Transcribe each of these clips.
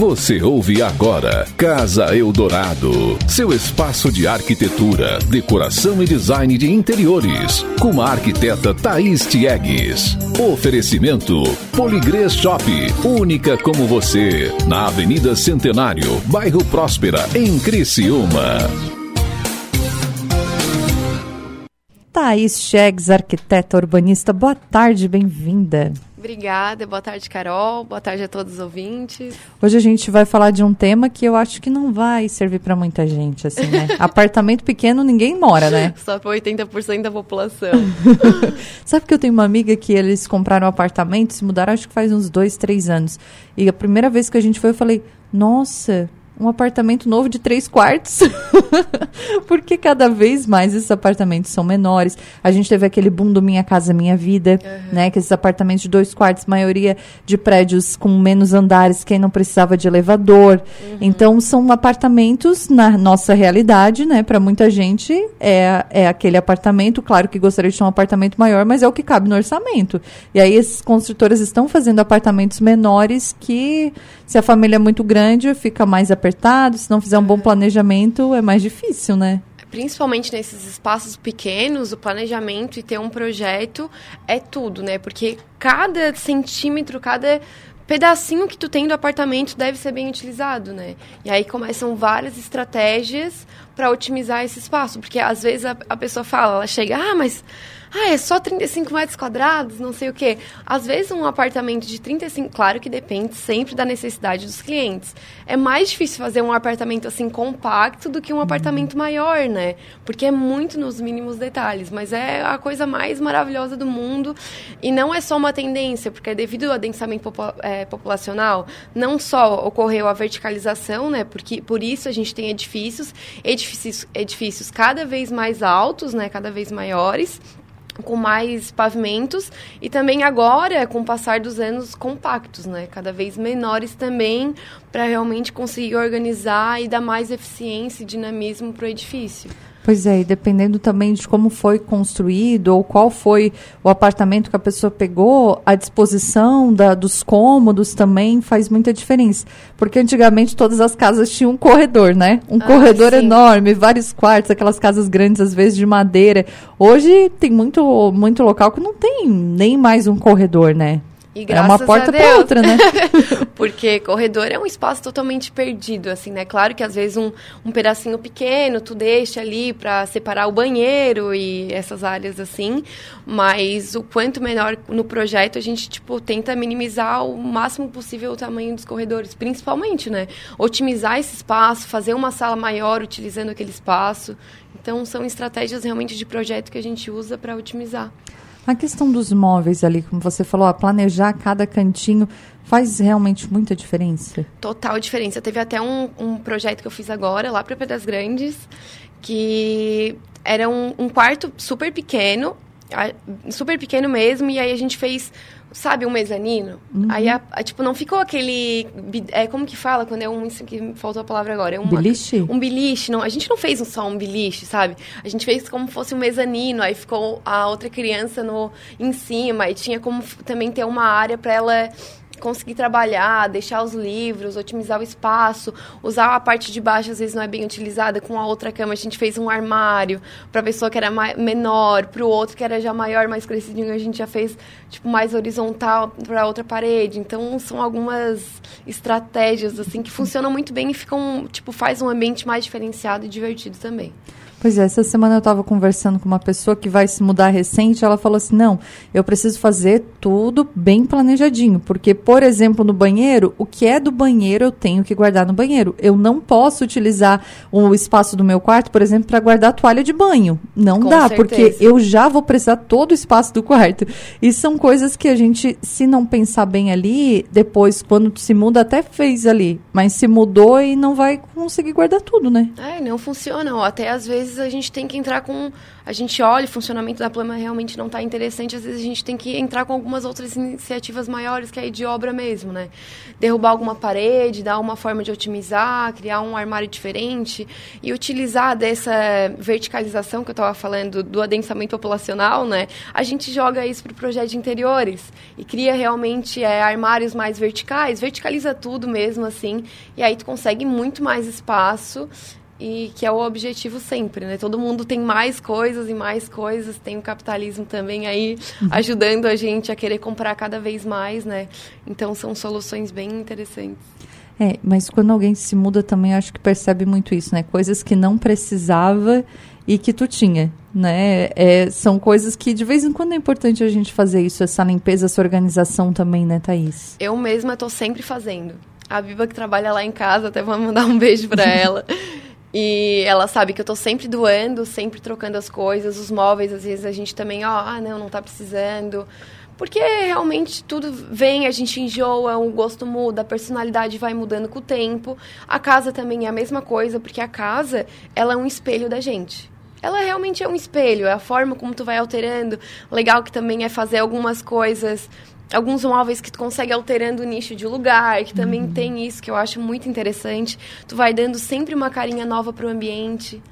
Você ouve agora Casa Eldorado, seu espaço de arquitetura, decoração e design de interiores, com a arquiteta Thaís Tiegues. Oferecimento Poligrês Shop, única como você, na Avenida Centenário, bairro Próspera, em Criciúma. Thaís Chegues, arquiteta urbanista, boa tarde, bem-vinda. Obrigada, boa tarde, Carol. Boa tarde a todos os ouvintes. Hoje a gente vai falar de um tema que eu acho que não vai servir para muita gente, assim, né? Apartamento pequeno ninguém mora, né? Só para 80% da população. Sabe que eu tenho uma amiga que eles compraram um apartamento, se mudaram acho que faz uns dois, três anos. E a primeira vez que a gente foi, eu falei, nossa, um apartamento novo de três quartos. Porque cada vez mais esses apartamentos são menores. A gente teve aquele boom do Minha Casa Minha Vida, uhum. né? Que esses apartamentos de dois quartos, maioria de prédios com menos andares, quem não precisava de elevador. Uhum. Então, são apartamentos, na nossa realidade, né? Para muita gente, é, é aquele apartamento. Claro que gostaria de ter um apartamento maior, mas é o que cabe no orçamento. E aí, esses construtores estão fazendo apartamentos menores que, se a família é muito grande, fica mais apertado se não fizer um bom planejamento, é mais difícil, né? Principalmente nesses espaços pequenos, o planejamento e ter um projeto é tudo, né? Porque cada centímetro, cada pedacinho que tu tem do apartamento deve ser bem utilizado, né? E aí começam várias estratégias para otimizar esse espaço, porque às vezes a, a pessoa fala, ela chega, ah, mas ah, é só 35 metros quadrados, não sei o quê. Às vezes um apartamento de 35, claro que depende sempre da necessidade dos clientes. É mais difícil fazer um apartamento assim compacto do que um apartamento maior, né? Porque é muito nos mínimos detalhes, mas é a coisa mais maravilhosa do mundo e não é só uma tendência, porque devido ao adensamento é, populacional, não só ocorreu a verticalização, né? Porque por isso a gente tem edifícios, edifícios, edifícios cada vez mais altos, né? Cada vez maiores com mais pavimentos e também agora, com o passar dos anos, compactos, né? Cada vez menores também, para realmente conseguir organizar e dar mais eficiência e dinamismo para o edifício. Pois é, e dependendo também de como foi construído ou qual foi o apartamento que a pessoa pegou, a disposição da, dos cômodos também faz muita diferença. Porque antigamente todas as casas tinham um corredor, né? Um ah, corredor sim. enorme, vários quartos, aquelas casas grandes, às vezes de madeira. Hoje tem muito, muito local que não tem nem mais um corredor, né? E é uma porta para outra, né? Porque corredor é um espaço totalmente perdido, assim, né? Claro que às vezes um, um pedacinho pequeno tu deixa ali para separar o banheiro e essas áreas assim, mas o quanto menor no projeto a gente tipo tenta minimizar o máximo possível o tamanho dos corredores, principalmente, né? Otimizar esse espaço, fazer uma sala maior utilizando aquele espaço. Então são estratégias realmente de projeto que a gente usa para otimizar. A questão dos móveis ali, como você falou, a planejar cada cantinho faz realmente muita diferença? Total diferença. Teve até um, um projeto que eu fiz agora, lá para Pedras Grandes, que era um, um quarto super pequeno, super pequeno mesmo, e aí a gente fez sabe, um mezanino. Uhum. Aí, a, a, tipo, não ficou aquele. É, como que fala quando é um. Isso que faltou a palavra agora. É uma, beliche? Um beliche. Não, a gente não fez só um beliche, sabe? A gente fez como fosse um mezanino. Aí ficou a outra criança no, em cima. E tinha como também ter uma área para ela conseguir trabalhar, deixar os livros, otimizar o espaço, usar a parte de baixo às vezes não é bem utilizada, com a outra cama a gente fez um armário para a pessoa que era menor, para o outro que era já maior, mais crescidinho, a gente já fez tipo mais horizontal para outra parede. Então são algumas estratégias assim que funcionam muito bem e ficam, tipo, faz um ambiente mais diferenciado e divertido também. Pois é, essa semana eu estava conversando com uma pessoa que vai se mudar recente, ela falou assim: "Não, eu preciso fazer tudo bem planejadinho, porque por exemplo, no banheiro, o que é do banheiro eu tenho que guardar no banheiro. Eu não posso utilizar o espaço do meu quarto, por exemplo, para guardar toalha de banho. Não com dá, certeza. porque eu já vou precisar todo o espaço do quarto. E são coisas que a gente, se não pensar bem ali, depois quando se muda até fez ali, mas se mudou e não vai conseguir guardar tudo, né? É, não funciona, até às vezes vezes a gente tem que entrar com. A gente olha o funcionamento da plama realmente não está interessante, às vezes a gente tem que entrar com algumas outras iniciativas maiores, que é de obra mesmo, né? Derrubar alguma parede, dar uma forma de otimizar, criar um armário diferente e utilizar dessa verticalização que eu estava falando do adensamento populacional, né? A gente joga isso para o projeto de interiores e cria realmente é, armários mais verticais, verticaliza tudo mesmo assim, e aí tu consegue muito mais espaço e que é o objetivo sempre, né? Todo mundo tem mais coisas e mais coisas, tem o capitalismo também aí uhum. ajudando a gente a querer comprar cada vez mais, né? Então são soluções bem interessantes. É, mas quando alguém se muda também acho que percebe muito isso, né? Coisas que não precisava e que tu tinha, né? É, são coisas que de vez em quando é importante a gente fazer isso, essa limpeza, essa organização também, né, Thaís? Eu mesma estou sempre fazendo. A Biba que trabalha lá em casa, até vou mandar um beijo para ela. E ela sabe que eu tô sempre doando, sempre trocando as coisas, os móveis, às vezes a gente também, ó, ah, não, não tá precisando. Porque realmente tudo vem, a gente enjoa, o gosto muda, a personalidade vai mudando com o tempo. A casa também é a mesma coisa, porque a casa, ela é um espelho da gente. Ela realmente é um espelho, é a forma como tu vai alterando. Legal que também é fazer algumas coisas alguns móveis que tu consegue alterando o nicho de lugar, que também uhum. tem isso que eu acho muito interessante. Tu vai dando sempre uma carinha nova para o ambiente.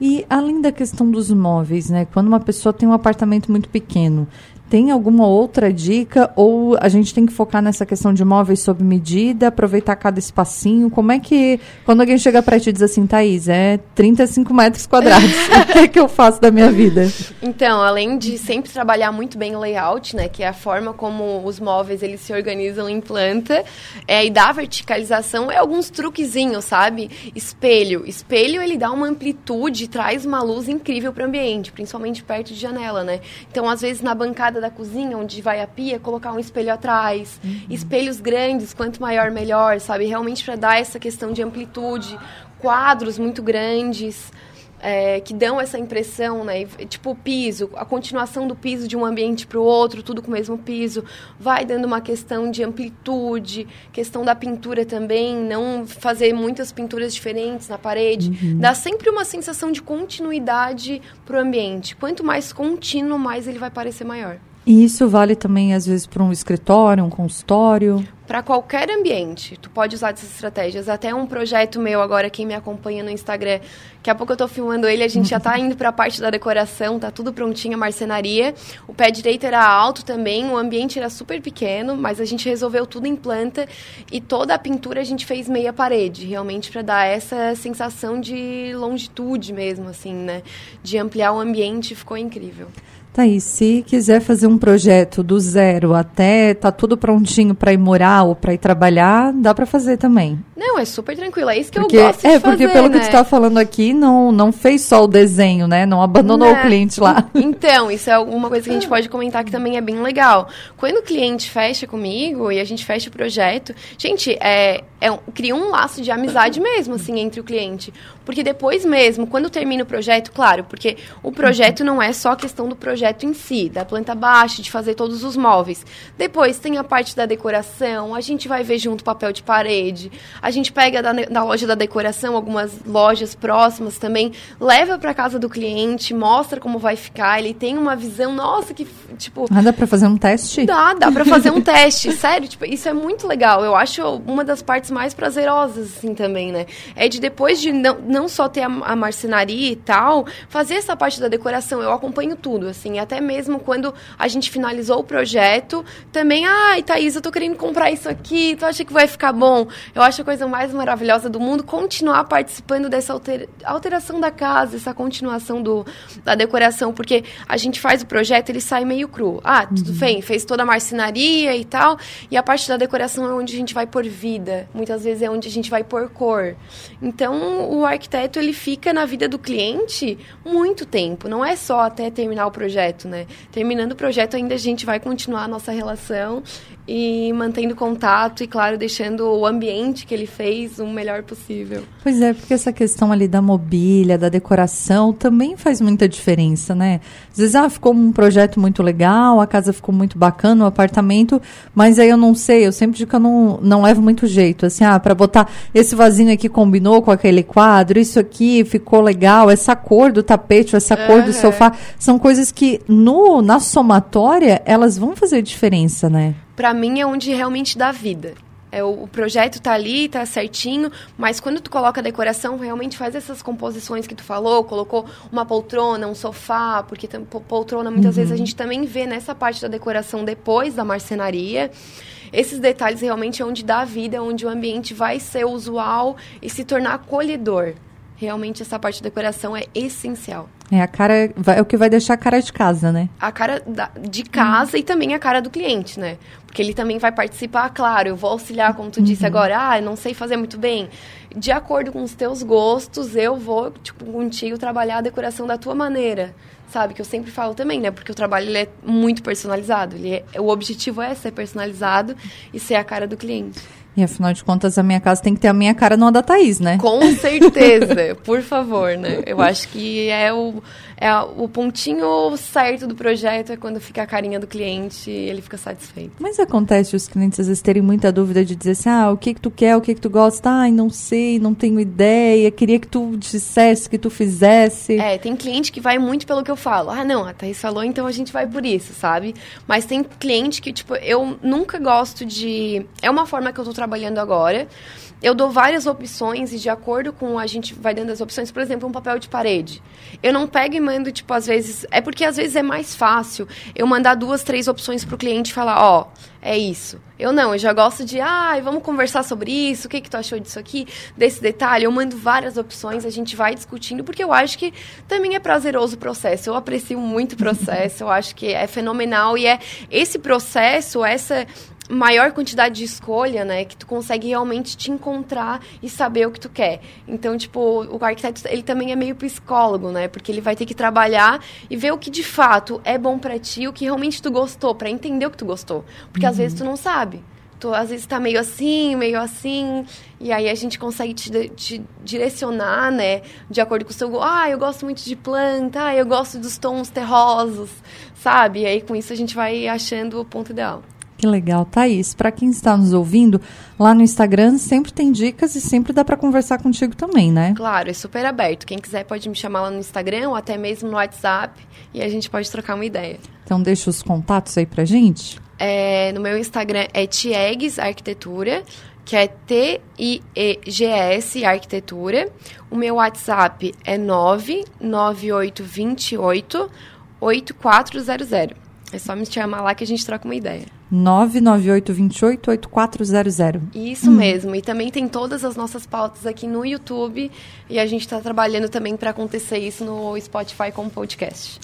E além da questão dos móveis, né? Quando uma pessoa tem um apartamento muito pequeno, tem alguma outra dica ou a gente tem que focar nessa questão de móveis sob medida, aproveitar cada espacinho? Como é que, quando alguém chega para ti e diz assim, Thaís, é 35 metros quadrados, o que é que eu faço da minha vida? Então, além de sempre trabalhar muito bem o layout, né, que é a forma como os móveis eles se organizam em planta, é, e da verticalização, é alguns truquezinhos, sabe? Espelho. Espelho, ele dá uma amplitude, traz uma luz incrível para o ambiente, principalmente perto de janela, né? Então, às vezes, na bancada da cozinha, onde vai a pia, colocar um espelho atrás. Uhum. Espelhos grandes, quanto maior, melhor, sabe? Realmente para dar essa questão de amplitude. Quadros muito grandes é, que dão essa impressão, né? Tipo o piso, a continuação do piso de um ambiente para o outro, tudo com o mesmo piso, vai dando uma questão de amplitude, questão da pintura também, não fazer muitas pinturas diferentes na parede, uhum. dá sempre uma sensação de continuidade para o ambiente. Quanto mais contínuo, mais ele vai parecer maior. E isso vale também, às vezes, para um escritório, um consultório? Para qualquer ambiente, tu pode usar essas estratégias. Até um projeto meu agora, quem me acompanha no Instagram, daqui a pouco eu estou filmando ele, a gente já está indo para a parte da decoração, tá tudo prontinho, a marcenaria. O pé direito era alto também, o ambiente era super pequeno, mas a gente resolveu tudo em planta e toda a pintura a gente fez meia parede, realmente para dar essa sensação de longitude mesmo, assim, né? De ampliar o ambiente, ficou incrível. Tá aí, se quiser fazer um projeto do zero até tá tudo prontinho para ir morar ou para ir trabalhar, dá para fazer também. Não, é super tranquilo, é isso que porque, eu gosto de É, porque pelo né? que você tá falando aqui, não, não fez só o desenho, né? Não abandonou né? o cliente lá. Então, isso é uma coisa que a gente pode comentar que também é bem legal. Quando o cliente fecha comigo e a gente fecha o projeto, gente, é, é um, cria um laço de amizade mesmo, assim, entre o cliente. Porque depois mesmo, quando termina o projeto, claro, porque o projeto não é só questão do projeto em si, da planta baixa, de fazer todos os móveis. Depois tem a parte da decoração, a gente vai ver junto papel de parede, a gente pega da, da loja da decoração, algumas lojas próximas também, leva para casa do cliente, mostra como vai ficar, ele tem uma visão, nossa, que tipo. Ah, dá para fazer um teste? Dá, dá para fazer um teste, sério, tipo, isso é muito legal. Eu acho uma das partes mais prazerosas, assim, também, né? É de depois de não, não só ter a, a marcenaria e tal, fazer essa parte da decoração, eu acompanho tudo, assim, até mesmo quando a gente finalizou o projeto, também, ai, Thaís, eu tô querendo comprar isso aqui, tu acha que vai ficar bom? Eu acho a coisa mais maravilhosa do mundo continuar participando dessa alter, alteração da casa, essa continuação do, da decoração, porque a gente faz o projeto, ele sai meio cru. Ah, tudo uhum. bem, fez toda a marcenaria e tal, e a parte da decoração é onde a gente vai pôr vida, muitas vezes é onde a gente vai pôr cor. Então, o arquiteto, ele fica na vida do cliente muito tempo, não é só até terminar o projeto, né? Terminando o projeto, ainda a gente vai continuar a nossa relação e mantendo contato e, claro, deixando o ambiente que ele fez o melhor possível. Pois é, porque essa questão ali da mobília, da decoração, também faz muita diferença, né? Às vezes, ah, ficou um projeto muito legal, a casa ficou muito bacana, o apartamento, mas aí eu não sei, eu sempre digo que eu não, não levo muito jeito, assim, ah, para botar esse vasinho aqui combinou com aquele quadro, isso aqui ficou legal, essa cor do tapete, essa cor do sofá, são coisas que no, na somatória, elas vão fazer diferença, né? Para mim é onde realmente dá vida. É, o, o, projeto tá ali, tá certinho, mas quando tu coloca a decoração, realmente faz essas composições que tu falou, colocou uma poltrona, um sofá, porque poltrona muitas uhum. vezes a gente também vê nessa parte da decoração depois da marcenaria. Esses detalhes realmente é onde dá vida, onde o ambiente vai ser usual e se tornar acolhedor. Realmente essa parte da decoração é essencial. É a cara, é o que vai deixar a cara de casa, né? A cara da, de casa uhum. e também a cara do cliente, né? Porque ele também vai participar, claro, eu vou auxiliar, como tu uhum. disse agora, ah, eu não sei fazer muito bem. De acordo com os teus gostos, eu vou, tipo, contigo trabalhar a decoração da tua maneira. Sabe? Que eu sempre falo também, né? Porque o trabalho ele é muito personalizado. Ele é, o objetivo é ser personalizado e ser a cara do cliente. E afinal de contas, a minha casa tem que ter a minha cara, não a da Thaís, né? Com certeza, por favor, né? Eu acho que é o, é o pontinho certo do projeto é quando fica a carinha do cliente e ele fica satisfeito. Mas acontece os clientes às vezes terem muita dúvida de dizer assim, ah, o que que tu quer, o que que tu gosta? Ai, não sei, não tenho ideia, queria que tu dissesse, que tu fizesse. É, tem cliente que vai muito pelo que eu falo. Ah, não, a Thaís falou, então a gente vai por isso, sabe? Mas tem cliente que, tipo, eu nunca gosto de... É uma forma que eu tô trabalhando trabalhando agora. Eu dou várias opções e de acordo com a gente vai dando as opções, por exemplo, um papel de parede. Eu não pego e mando, tipo, às vezes. É porque às vezes é mais fácil eu mandar duas, três opções para o cliente e falar, ó, oh, é isso. Eu não, eu já gosto de, ah, vamos conversar sobre isso, o que, que tu achou disso aqui, desse detalhe. Eu mando várias opções, a gente vai discutindo, porque eu acho que também é prazeroso o processo. Eu aprecio muito o processo, eu acho que é fenomenal e é esse processo, essa maior quantidade de escolha, né, que tu consegue realmente te encontrar e saber o que tu quer. Então, tipo, o arquiteto, ele também é meio psicólogo, né, porque ele vai ter que trabalhar e ver o que de fato é bom para ti, o que realmente tu gostou, para entender o que tu gostou. Porque uhum. às vezes tu não sabe. Tu às vezes tá meio assim, meio assim, e aí a gente consegue te, te direcionar, né, de acordo com o seu, ah, eu gosto muito de planta, ah, eu gosto dos tons terrosos, sabe? E aí com isso a gente vai achando o ponto ideal. Que legal, Thaís. Para quem está nos ouvindo, lá no Instagram sempre tem dicas e sempre dá para conversar contigo também, né? Claro, é super aberto. Quem quiser pode me chamar lá no Instagram ou até mesmo no WhatsApp e a gente pode trocar uma ideia. Então deixa os contatos aí pra gente. É, no meu Instagram é Tiegs Arquitetura, que é T-I-E-G-S Arquitetura. O meu WhatsApp é 99828 8400. É só me chamar lá que a gente troca uma ideia. 998288400. Isso hum. mesmo. E também tem todas as nossas pautas aqui no YouTube. E a gente está trabalhando também para acontecer isso no Spotify como podcast.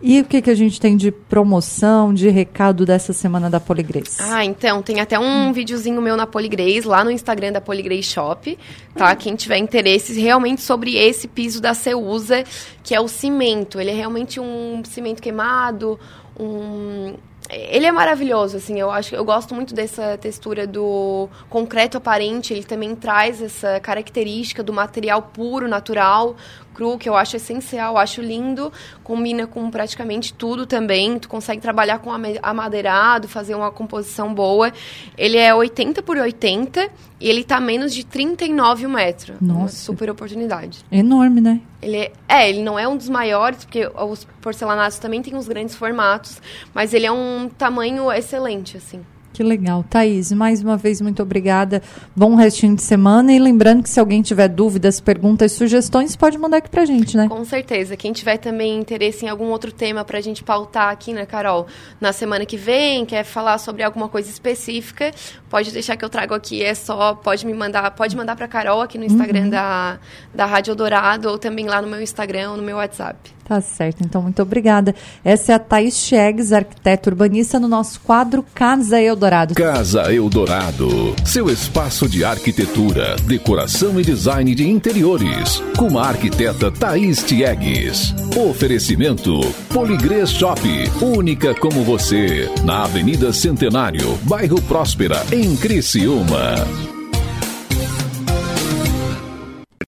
E o que, que a gente tem de promoção, de recado dessa semana da Poligrês? Ah, então, tem até um hum. videozinho meu na Poligrês, lá no Instagram da Poligrês Shop, tá? Hum. Quem tiver interesse realmente sobre esse piso da Ceusa, que é o cimento. Ele é realmente um cimento queimado, um ele é maravilhoso, assim, eu acho eu gosto muito dessa textura do concreto aparente, ele também traz essa característica do material puro, natural, cru, que eu acho essencial, acho lindo, combina com praticamente tudo também, tu consegue trabalhar com amadeirado, fazer uma composição boa. Ele é 80 por 80 e ele tá menos de 39 metros. Nossa. Uma super oportunidade. Enorme, né? Ele é, é, ele não é um dos maiores, porque os porcelanatos também têm os grandes formatos, mas ele é um tamanho excelente, assim. Que legal. Thaís, mais uma vez, muito obrigada. Bom restinho de semana. E lembrando que se alguém tiver dúvidas, perguntas, sugestões, pode mandar aqui pra gente, né? Com certeza. Quem tiver também interesse em algum outro tema pra gente pautar aqui, né, Carol? Na semana que vem, quer falar sobre alguma coisa específica, pode deixar que eu trago aqui. É só, pode me mandar, pode mandar pra Carol aqui no Instagram uhum. da, da Rádio Dourado ou também lá no meu Instagram ou no meu WhatsApp. Tá certo, então muito obrigada. Essa é a Thaís Chegues, arquiteta urbanista, no nosso quadro Casa Eldorado. Casa Eldorado, seu espaço de arquitetura, decoração e design de interiores, com a arquiteta Thaís Tiegues. Oferecimento Poligrês Shop, única como você, na Avenida Centenário, bairro Próspera, em Criciúma.